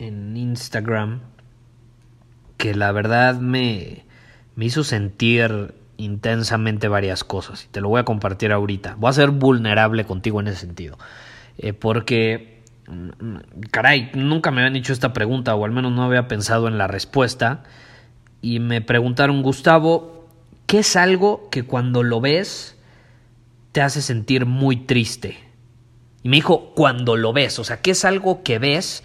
en Instagram que la verdad me, me hizo sentir intensamente varias cosas y te lo voy a compartir ahorita. Voy a ser vulnerable contigo en ese sentido. Eh, porque, mm, caray, nunca me habían dicho esta pregunta o al menos no había pensado en la respuesta. Y me preguntaron, Gustavo, ¿qué es algo que cuando lo ves te hace sentir muy triste? Y me dijo, cuando lo ves, o sea, ¿qué es algo que ves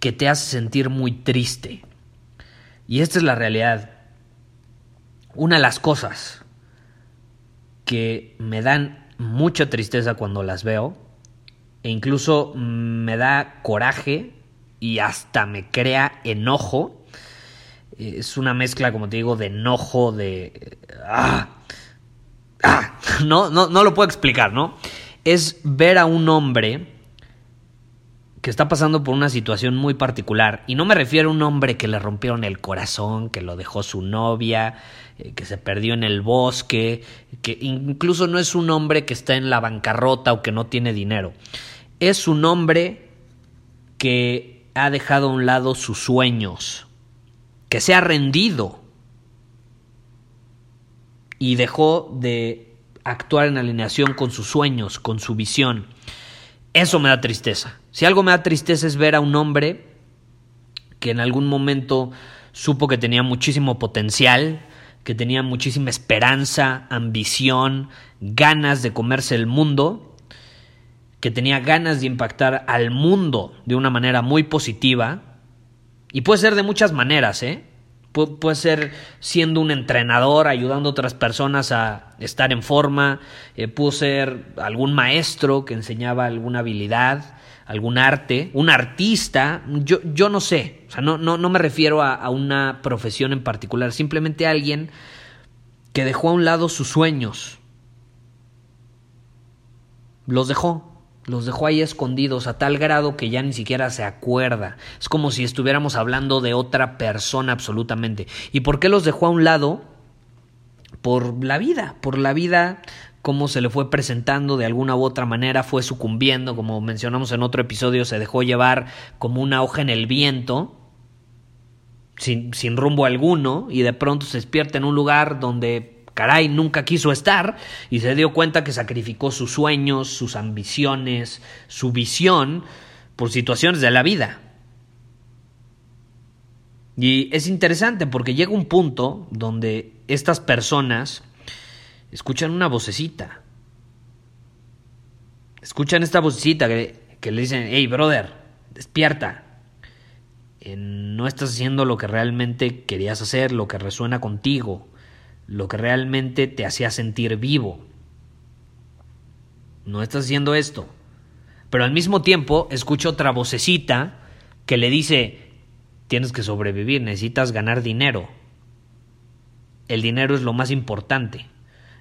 que te hace sentir muy triste? Y esta es la realidad. Una de las cosas que me dan mucha tristeza cuando las veo, e incluso me da coraje y hasta me crea enojo, es una mezcla, como te digo, de enojo, de... Ah, ah, no, no, no lo puedo explicar, ¿no? Es ver a un hombre que está pasando por una situación muy particular. Y no me refiero a un hombre que le rompieron el corazón, que lo dejó su novia, eh, que se perdió en el bosque, que incluso no es un hombre que está en la bancarrota o que no tiene dinero. Es un hombre que ha dejado a un lado sus sueños, que se ha rendido y dejó de actuar en alineación con sus sueños, con su visión. Eso me da tristeza. Si algo me da tristeza es ver a un hombre que en algún momento supo que tenía muchísimo potencial, que tenía muchísima esperanza, ambición, ganas de comerse el mundo, que tenía ganas de impactar al mundo de una manera muy positiva. Y puede ser de muchas maneras, ¿eh? Puede ser siendo un entrenador, ayudando a otras personas a estar en forma, eh, pudo ser algún maestro que enseñaba alguna habilidad, algún arte, un artista, yo, yo no sé, o sea, no, no, no me refiero a, a una profesión en particular, simplemente alguien que dejó a un lado sus sueños, los dejó, los dejó ahí escondidos a tal grado que ya ni siquiera se acuerda. Es como si estuviéramos hablando de otra persona absolutamente. ¿Y por qué los dejó a un lado? Por la vida, por la vida cómo se le fue presentando de alguna u otra manera, fue sucumbiendo, como mencionamos en otro episodio, se dejó llevar como una hoja en el viento, sin, sin rumbo alguno, y de pronto se despierta en un lugar donde caray, nunca quiso estar y se dio cuenta que sacrificó sus sueños, sus ambiciones, su visión por situaciones de la vida. Y es interesante porque llega un punto donde estas personas escuchan una vocecita. Escuchan esta vocecita que, le dicen, hey brother, despierta. Eh, no estás haciendo lo que realmente querías hacer, lo que resuena contigo lo que realmente te hacía sentir vivo. No estás haciendo esto. Pero al mismo tiempo escucho otra vocecita que le dice, tienes que sobrevivir, necesitas ganar dinero. El dinero es lo más importante.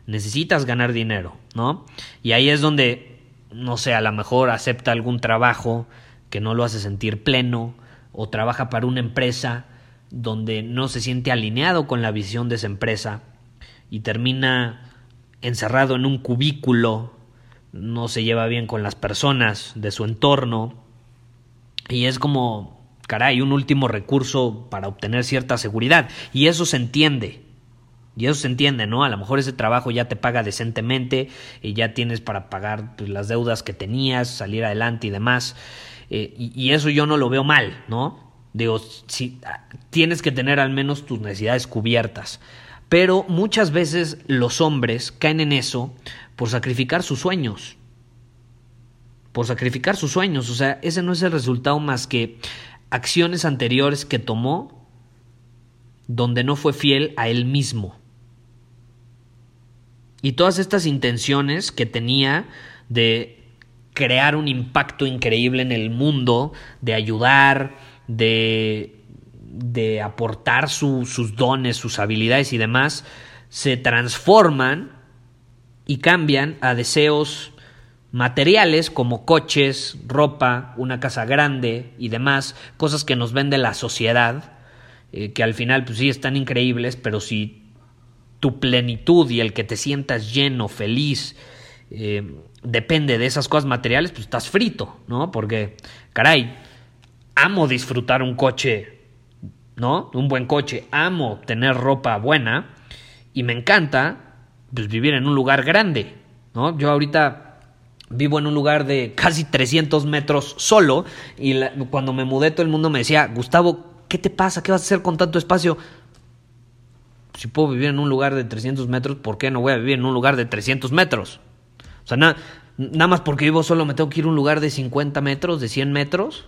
Necesitas ganar dinero, ¿no? Y ahí es donde, no sé, a lo mejor acepta algún trabajo que no lo hace sentir pleno o trabaja para una empresa donde no se siente alineado con la visión de esa empresa y termina encerrado en un cubículo, no se lleva bien con las personas de su entorno y es como, caray, un último recurso para obtener cierta seguridad y eso se entiende. Y eso se entiende, ¿no? A lo mejor ese trabajo ya te paga decentemente y ya tienes para pagar pues, las deudas que tenías, salir adelante y demás. eh, y, eso yo no lo veo mal, ¿no? Digo, si, tienes que tener al menos tus necesidades cubiertas. Pero muchas veces los hombres caen en eso por sacrificar sus sueños. Por sacrificar sus sueños. O sea, ese no es el resultado más que acciones anteriores que tomó donde no fue fiel a él mismo. Y todas estas intenciones que tenía de crear un impacto increíble en el mundo, de ayudar, de, de aportar sus dones, sus habilidades y demás, se transforman y cambian a deseos materiales como coches, ropa, una casa grande y demás, cosas que nos vende la sociedad, eh, que al final pues sí están increíbles, pero si tu plenitud y el que te sientas lleno, feliz, eh, depende de esas cosas materiales, pues estás frito, ¿no? Porque, caray, amo disfrutar un coche, ¿no? Un buen coche, amo tener ropa buena y me encanta pues, vivir en un lugar grande, ¿no? Yo ahorita vivo en un lugar de casi 300 metros solo y cuando me mudé todo el mundo me decía, Gustavo, ¿qué te pasa? ¿Qué vas a hacer con tanto espacio? Si puedo vivir en un lugar de 300 metros, ¿por qué no voy a vivir en un lugar de 300 metros? O sea, nada más porque vivo solo me tengo que ir a un lugar de 50 metros, de 100 metros.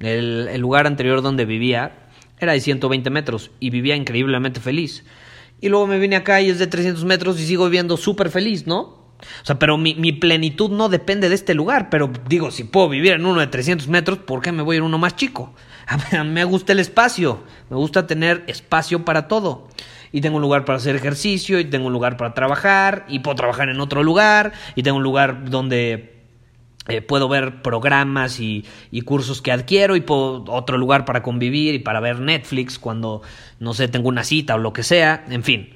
El, el, lugar anterior donde vivía era de 120 metros y vivía increíblemente feliz. Y luego me vine acá y es de 300 metros y sigo viviendo súper feliz, ¿no? O sea, pero mi, mi, plenitud no depende de este lugar. Pero digo, si puedo vivir en uno de 300 metros, ¿por qué me voy a ir uno más chico? A mí me gusta el espacio. Me gusta tener espacio para todo y tengo un lugar para hacer ejercicio, y tengo un lugar para trabajar, y puedo trabajar en otro lugar, y tengo un lugar donde eh, puedo ver programas y, cursos que adquiero y puedo otro lugar para convivir y para ver Netflix cuando, no sé, tengo una cita o lo que sea, en fin.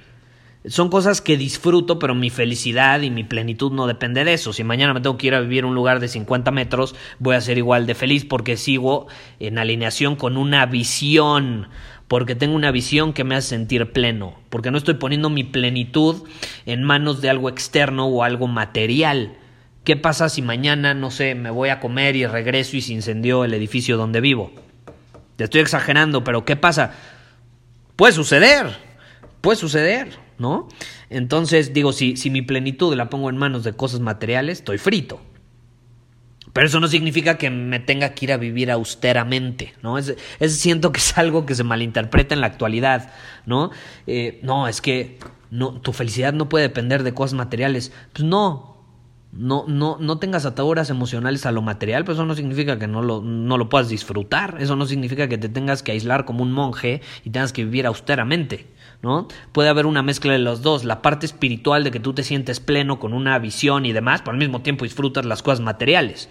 Son cosas que disfruto, pero mi felicidad y mi plenitud no depende de eso. Si mañana me tengo que ir a vivir en un lugar de 50 metros, voy a ser igual de feliz porque sigo en alineación con una visión, porque tengo una visión que me hace sentir pleno, porque no estoy poniendo mi plenitud en manos de algo externo o algo material. ¿Qué pasa si mañana, no sé, me voy a comer y regreso y se incendió el edificio donde vivo? Te estoy exagerando, pero ¿qué pasa? Puede suceder, puede suceder, ¿no? Entonces digo, si, si mi plenitud la pongo en manos de cosas materiales, estoy frito. Pero eso no significa que me tenga que ir a vivir austeramente, ¿no? Es, siento que es algo que se malinterpreta en la actualidad, ¿no? Eh, no, es que tu felicidad no puede depender de cosas materiales. Pues no, no, no, no tengas ataduras emocionales a lo material, pero eso no significa que no lo, no lo puedas disfrutar, eso no significa que te tengas que aislar como un monje y tengas que vivir austeramente. ¿no? Puede haber una mezcla de los dos, la parte espiritual de que tú te sientes pleno con una visión y demás, pero al mismo tiempo disfrutas las cosas materiales.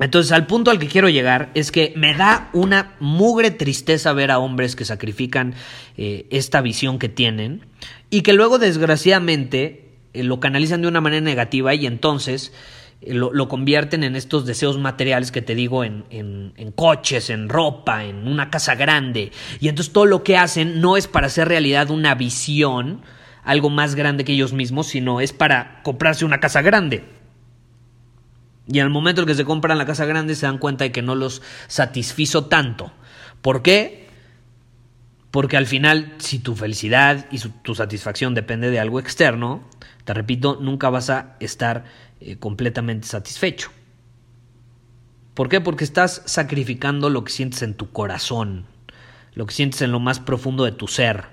Entonces, al punto al que quiero llegar es que me da una mugre tristeza ver a hombres que sacrifican eh, esta visión que tienen y que luego, desgraciadamente, lo canalizan de una manera negativa y entonces lo, convierten en estos deseos materiales que te digo, en, en, coches, en ropa, en una casa grande. Y entonces todo lo que hacen no es para hacer realidad una visión, algo más grande que ellos mismos, sino es para comprarse una casa grande. Y el momento en que se compran la casa grande se dan cuenta de que no los satisfizo tanto. ¿Por qué? Porque al final, si tu felicidad y tu satisfacción depende de algo externo, te repito, nunca vas a estar eh, completamente satisfecho. ¿Por qué? Porque estás sacrificando lo que sientes en tu corazón, lo que sientes en lo más profundo de tu ser.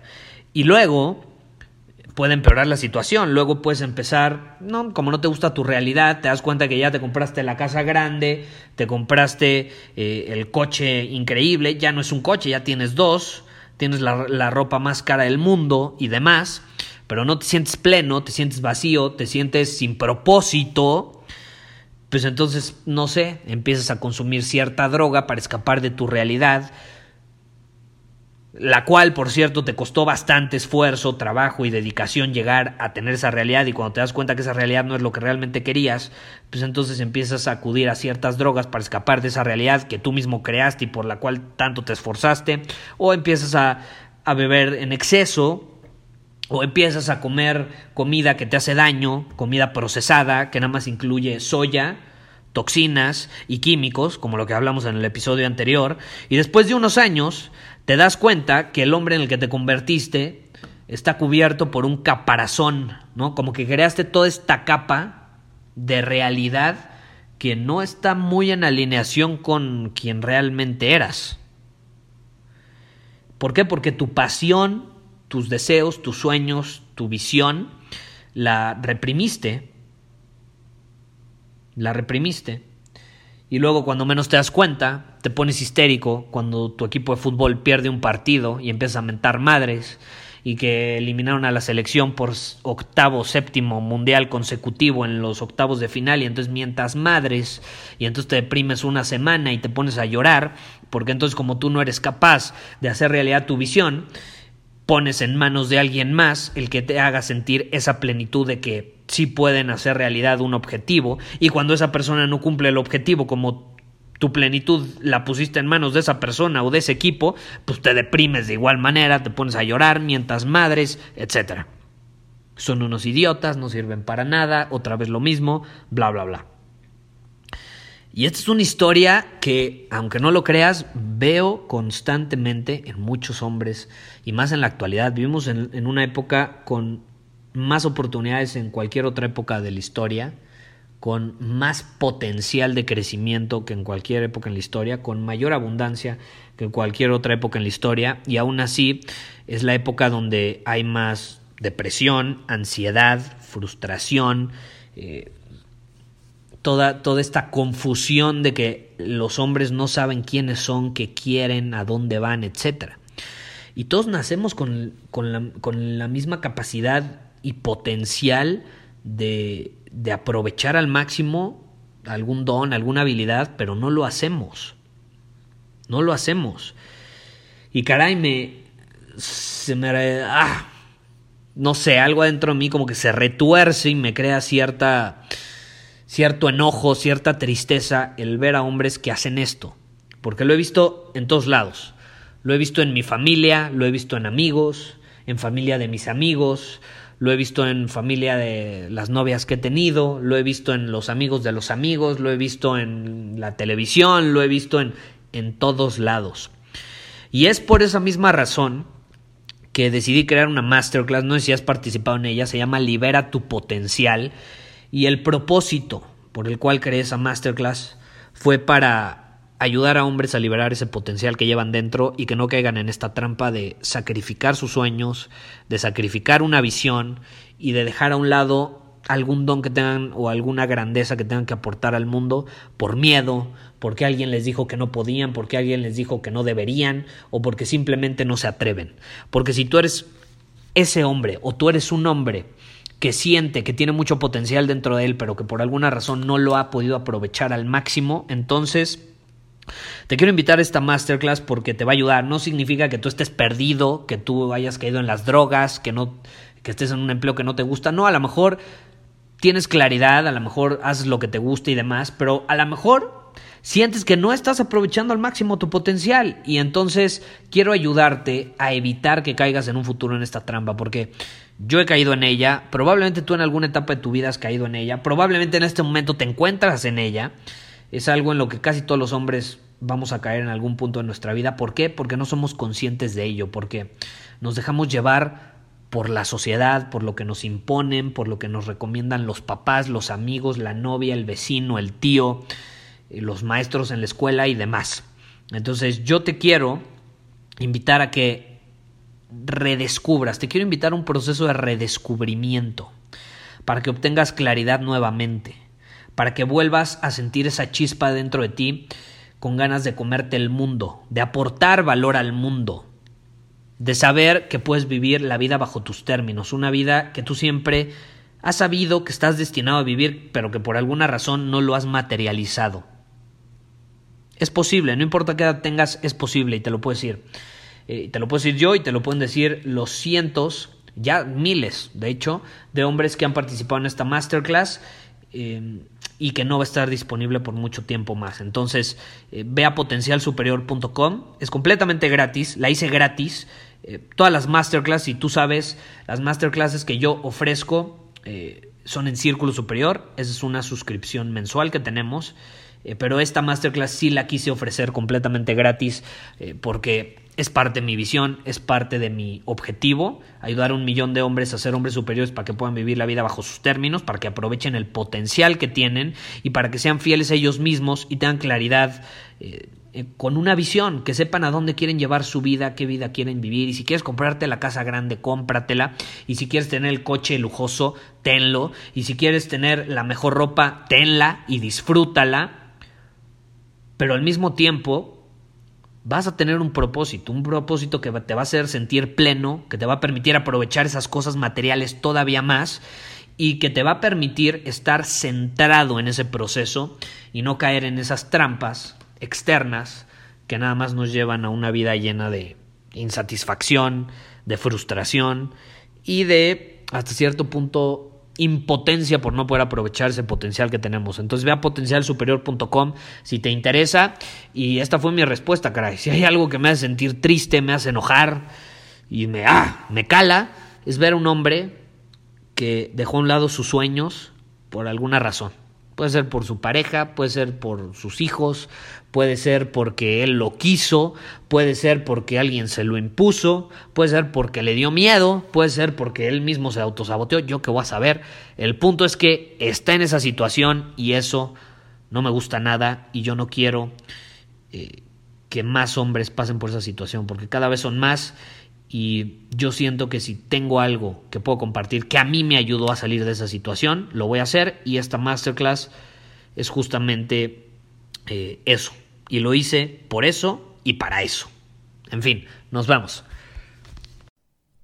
Y luego puede empeorar la situación. Luego puedes empezar, no, como no te gusta tu realidad, te das cuenta que ya te compraste la casa grande, te compraste eh, el coche increíble, ya no es un coche, ya tienes dos, tienes la, la ropa más cara del mundo y demás pero no te sientes pleno, te sientes vacío, te sientes sin propósito, pues entonces, no sé, empiezas a consumir cierta droga para escapar de tu realidad, la cual, por cierto, te costó bastante esfuerzo, trabajo y dedicación llegar a tener esa realidad y cuando te das cuenta que esa realidad no es lo que realmente querías, pues entonces empiezas a acudir a ciertas drogas para escapar de esa realidad que tú mismo creaste y por la cual tanto te esforzaste, o empiezas a, a beber en exceso, o empiezas a comer comida que te hace daño, comida procesada, que nada más incluye soya, toxinas y químicos, como lo que hablamos en el episodio anterior, y después de unos años te das cuenta que el hombre en el que te convertiste está cubierto por un caparazón, ¿no? Como que creaste toda esta capa de realidad que no está muy en alineación con quien realmente eras. ¿Por qué? Porque tu pasión, tus deseos, tus sueños, tu visión, la reprimiste. La reprimiste. Y luego cuando menos te das cuenta, te pones histérico cuando tu equipo de fútbol pierde un partido y empiezas a mentar madres y que eliminaron a la selección por octavo, séptimo mundial consecutivo en los octavos de final y entonces mientas madres y entonces te deprimes una semana y te pones a llorar porque entonces como tú no eres capaz de hacer realidad tu visión, pones en manos de alguien más el que te haga sentir esa plenitud de que sí pueden hacer realidad un objetivo y cuando esa persona no cumple el objetivo como tu plenitud la pusiste en manos de esa persona o de ese equipo, pues te deprimes de igual manera, te pones a llorar, mientas madres, etc. Son unos idiotas, no sirven para nada, otra vez lo mismo, bla, bla, bla. Y esta es una historia que, aunque no lo creas, veo constantemente en muchos hombres y más en la actualidad. Vivimos en, una época con más oportunidades en cualquier otra época de la historia con más potencial de crecimiento que en cualquier época en la historia, con mayor abundancia que en cualquier otra época en la historia, y aún así es la época donde hay más depresión, ansiedad, frustración, eh, toda, toda esta confusión de que los hombres no saben quiénes son, qué quieren, a dónde van, etc. Y todos nacemos con, con, la, con la misma capacidad y potencial de, de aprovechar al máximo algún don, alguna habilidad, pero no lo hacemos. No lo hacemos. Y caray, me. Se me. Ah, no sé, algo adentro de mí como que se retuerce y me crea cierta. Cierto enojo, cierta tristeza el ver a hombres que hacen esto. Porque lo he visto en todos lados. Lo he visto en mi familia, lo he visto en amigos, en familia de mis amigos, lo he visto en familia de las novias que he tenido, lo he visto en los amigos de los amigos, lo he visto en la televisión, lo he visto en, en todos lados. Y es por esa misma razón que decidí crear una masterclass, no sé si has participado en ella, se llama Libera tu potencial y el propósito por el cual creé esa masterclass fue para ayudar a hombres a liberar ese potencial que llevan dentro y que no caigan en esta trampa de sacrificar sus sueños, de sacrificar una visión y de dejar a un lado algún don que tengan o alguna grandeza que tengan que aportar al mundo por miedo, porque alguien les dijo que no podían, porque alguien les dijo que no deberían o porque simplemente no se atreven. Porque si tú eres ese hombre o tú eres un hombre que siente que tiene mucho potencial dentro de él, pero que por alguna razón no lo ha podido aprovechar al máximo, entonces te quiero invitar a esta masterclass porque te va a ayudar. No significa que tú estés perdido, que tú hayas caído en las drogas, que no que estés en un empleo que no te gusta. No, a lo mejor tienes claridad, a lo mejor haces lo que te gusta y demás, pero a lo mejor sientes que no estás aprovechando al máximo tu potencial y entonces quiero ayudarte a evitar que caigas en un futuro en esta trampa porque yo he caído en ella, probablemente tú en alguna etapa de tu vida has caído en ella, probablemente en este momento te encuentras en ella es algo en lo que casi todos los hombres vamos a caer en algún punto de nuestra vida. ¿Por qué? Porque no somos conscientes de ello, porque nos dejamos llevar por la sociedad, por lo que nos imponen, por lo que nos recomiendan los papás, los amigos, la novia, el vecino, el tío, eh, los maestros en la escuela y demás. Entonces yo te quiero invitar a que redescubras, te quiero invitar a un proceso de redescubrimiento para que obtengas claridad nuevamente para que vuelvas a sentir esa chispa dentro de ti con ganas de comerte el mundo, de aportar valor al mundo, de saber que puedes vivir la vida bajo tus términos, una vida que tú siempre has sabido que estás destinado a vivir, pero que por alguna razón no lo has materializado. Es posible, no importa qué edad tengas, es posible y te lo puedo decir. Eh, te lo puedo decir yo y te lo pueden decir los cientos, ya miles, de hecho, de hombres que han participado en esta masterclass Em, y que no va a estar disponible por mucho tiempo más. Entonces, eh, ve a potencialsuperior.com, es completamente gratis, la hice gratis. Eh, todas las masterclass, si tú sabes, las masterclasses que yo ofrezco, eh, son en Círculo Superior. Esa es una suscripción mensual que tenemos. Eh, pero esta masterclass sí la quise ofrecer completamente gratis eh, porque es parte de mi visión, es parte de mi objetivo, ayudar a un millón de hombres a ser hombres superiores para que puedan vivir la vida bajo sus términos, para que aprovechen el potencial que tienen y para que sean fieles a ellos mismos y tengan claridad eh, con una visión, que sepan a dónde quieren llevar su vida, qué vida quieren vivir. Y si quieres comprarte la casa grande, cómpratela. Y si quieres tener el coche lujoso, tenlo. Y si quieres tener la mejor ropa, tenla y disfrútala pero al mismo tiempo vas a tener un propósito, un propósito que te va a hacer sentir pleno, que te va a permitir aprovechar esas cosas materiales todavía más y que te va a permitir estar centrado en ese proceso y no caer en esas trampas externas que nada más nos llevan a una vida llena de insatisfacción, de frustración y de hasta cierto punto impotencia por no poder aprovechar ese potencial que tenemos. Entonces ve a potencialsuperior.com si te interesa. Y esta fue mi respuesta, caray. Si hay algo que me hace sentir triste, me hace enojar y me, ah, me cala, es ver a un hombre que dejó a un lado sus sueños por alguna razón. Puede ser por su pareja, puede ser por sus hijos, puede ser porque él lo quiso, puede ser porque alguien se lo impuso, puede ser porque le dio miedo, puede ser porque él mismo se autosaboteó, yo qué voy a saber. El punto es que está en esa situación y eso no me gusta nada y yo no quiero eh, que más hombres pasen por esa situación porque cada vez son más y yo siento que si tengo algo que puedo compartir que a mí me ayudó a salir de esa situación, lo voy a hacer y esta masterclass es justamente eh, eso. Y lo hice por eso y para eso. En fin, nos vemos.